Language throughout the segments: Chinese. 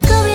告别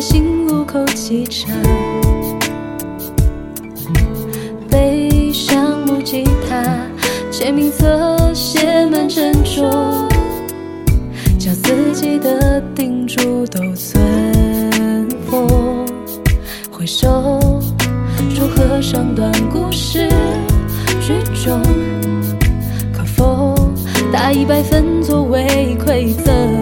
在新路口启程，背上木吉他，签名册写满珍重，将自己的叮嘱都存佛。回首，祝贺上段故事剧终。可否打一百分作为馈赠？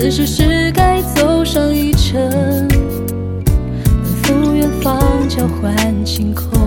此时是该走上一程，奔赴远方交换晴空。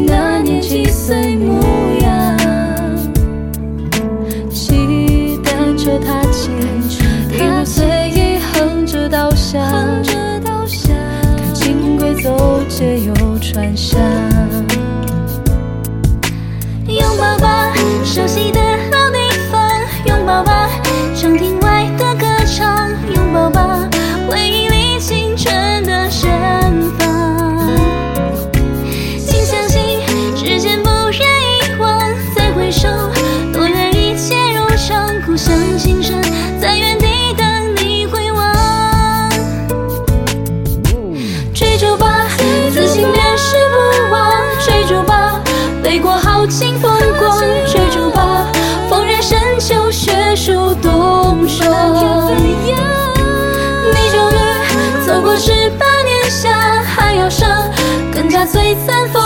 那年几岁模样。骑单车踏青，一路随意哼着稻香，看轻轨走街又串巷。过豪情风光；追逐吧，逢人深秋，雪树冬霜。你终于走过十八年夏，还要上更加璀璨风